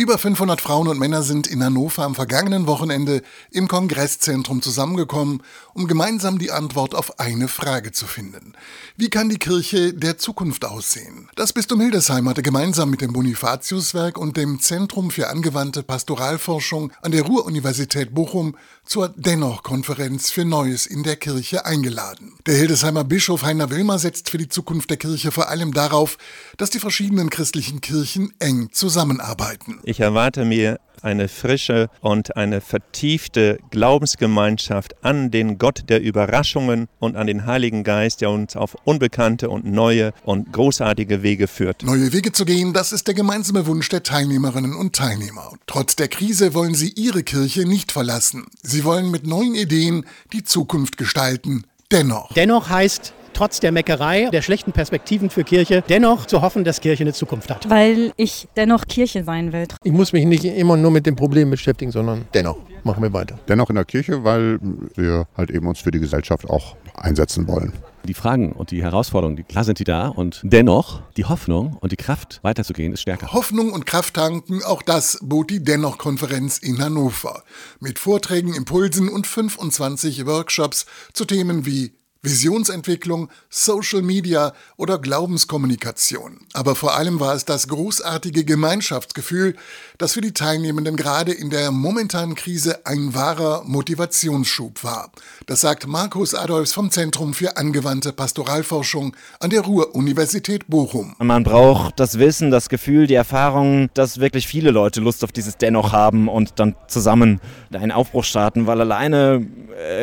Über 500 Frauen und Männer sind in Hannover am vergangenen Wochenende im Kongresszentrum zusammengekommen, um gemeinsam die Antwort auf eine Frage zu finden. Wie kann die Kirche der Zukunft aussehen? Das Bistum Hildesheim hatte gemeinsam mit dem Bonifatiuswerk und dem Zentrum für angewandte Pastoralforschung an der Ruhr-Universität Bochum zur Dennoch-Konferenz für Neues in der Kirche eingeladen. Der Hildesheimer Bischof Heiner Wilmer setzt für die Zukunft der Kirche vor allem darauf, dass die verschiedenen christlichen Kirchen eng zusammenarbeiten. Ich erwarte mir eine frische und eine vertiefte Glaubensgemeinschaft an den Gott der Überraschungen und an den Heiligen Geist, der uns auf unbekannte und neue und großartige Wege führt. Neue Wege zu gehen, das ist der gemeinsame Wunsch der Teilnehmerinnen und Teilnehmer. Trotz der Krise wollen sie ihre Kirche nicht verlassen. Sie wollen mit neuen Ideen die Zukunft gestalten. Dennoch. Dennoch heißt trotz der Meckerei, der schlechten Perspektiven für Kirche, dennoch zu hoffen, dass Kirche eine Zukunft hat. Weil ich dennoch Kirche sein will. Ich muss mich nicht immer nur mit den Problemen beschäftigen, sondern dennoch machen wir weiter. Dennoch in der Kirche, weil wir halt eben uns für die Gesellschaft auch einsetzen wollen. Die Fragen und die Herausforderungen, die, klar sind die da und dennoch die Hoffnung und die Kraft weiterzugehen ist stärker. Hoffnung und Kraft tanken, auch das bot die Dennoch-Konferenz in Hannover. Mit Vorträgen, Impulsen und 25 Workshops zu Themen wie Visionsentwicklung, Social Media oder Glaubenskommunikation. Aber vor allem war es das großartige Gemeinschaftsgefühl, das für die Teilnehmenden gerade in der momentanen Krise ein wahrer Motivationsschub war. Das sagt Markus Adolfs vom Zentrum für angewandte Pastoralforschung an der Ruhr-Universität Bochum. Man braucht das Wissen, das Gefühl, die Erfahrung, dass wirklich viele Leute Lust auf dieses Dennoch haben und dann zusammen einen Aufbruch starten, weil alleine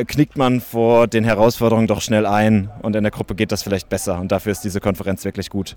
knickt man vor den Herausforderungen doch schnell ein und in der Gruppe geht das vielleicht besser und dafür ist diese Konferenz wirklich gut.